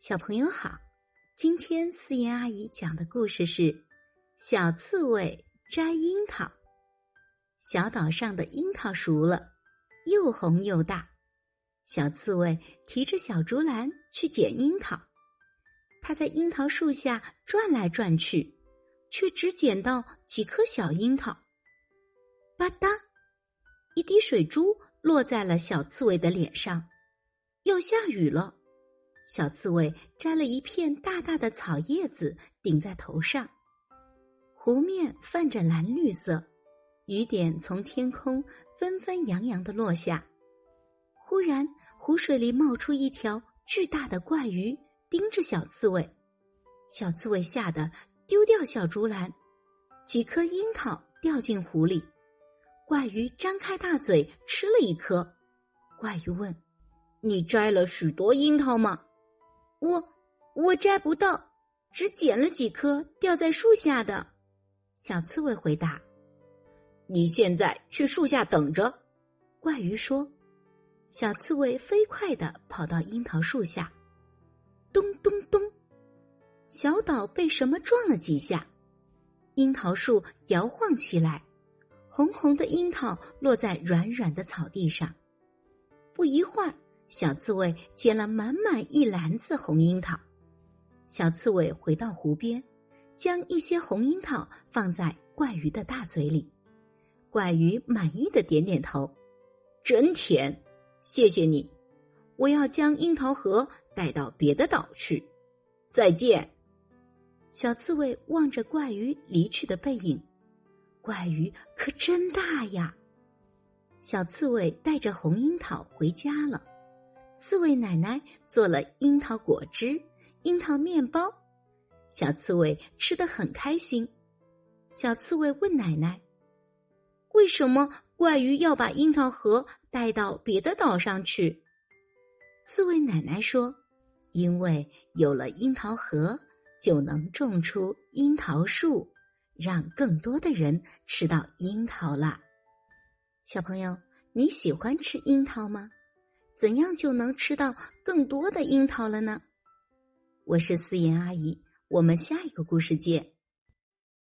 小朋友好，今天思妍阿姨讲的故事是《小刺猬摘樱桃》。小岛上的樱桃熟了，又红又大。小刺猬提着小竹篮去捡樱桃，它在樱桃树下转来转去，却只捡到几颗小樱桃。吧嗒，一滴水珠落在了小刺猬的脸上。要下雨了。小刺猬摘了一片大大的草叶子顶在头上，湖面泛着蓝绿色，雨点从天空纷纷扬扬的落下。忽然，湖水里冒出一条巨大的怪鱼，盯着小刺猬。小刺猬吓得丢掉小竹篮，几颗樱桃掉进湖里。怪鱼张开大嘴吃了一颗。怪鱼问：“你摘了许多樱桃吗？”我我摘不到，只捡了几颗掉在树下的。小刺猬回答：“你现在去树下等着。”怪鱼说。小刺猬飞快的跑到樱桃树下，咚咚咚，小岛被什么撞了几下，樱桃树摇晃起来，红红的樱桃落在软软的草地上。不一会儿。小刺猬捡了满满一篮子红樱桃，小刺猬回到湖边，将一些红樱桃放在怪鱼的大嘴里。怪鱼满意的点点头，真甜，谢谢你。我要将樱桃核带到别的岛去，再见。小刺猬望着怪鱼离去的背影，怪鱼可真大呀。小刺猬带着红樱桃回家了。刺猬奶奶做了樱桃果汁、樱桃面包，小刺猬吃的很开心。小刺猬问奶奶：“为什么怪鱼要把樱桃核带到别的岛上去？”刺猬奶奶说：“因为有了樱桃核，就能种出樱桃树，让更多的人吃到樱桃啦。”小朋友，你喜欢吃樱桃吗？怎样就能吃到更多的樱桃了呢？我是思妍阿姨，我们下一个故事见。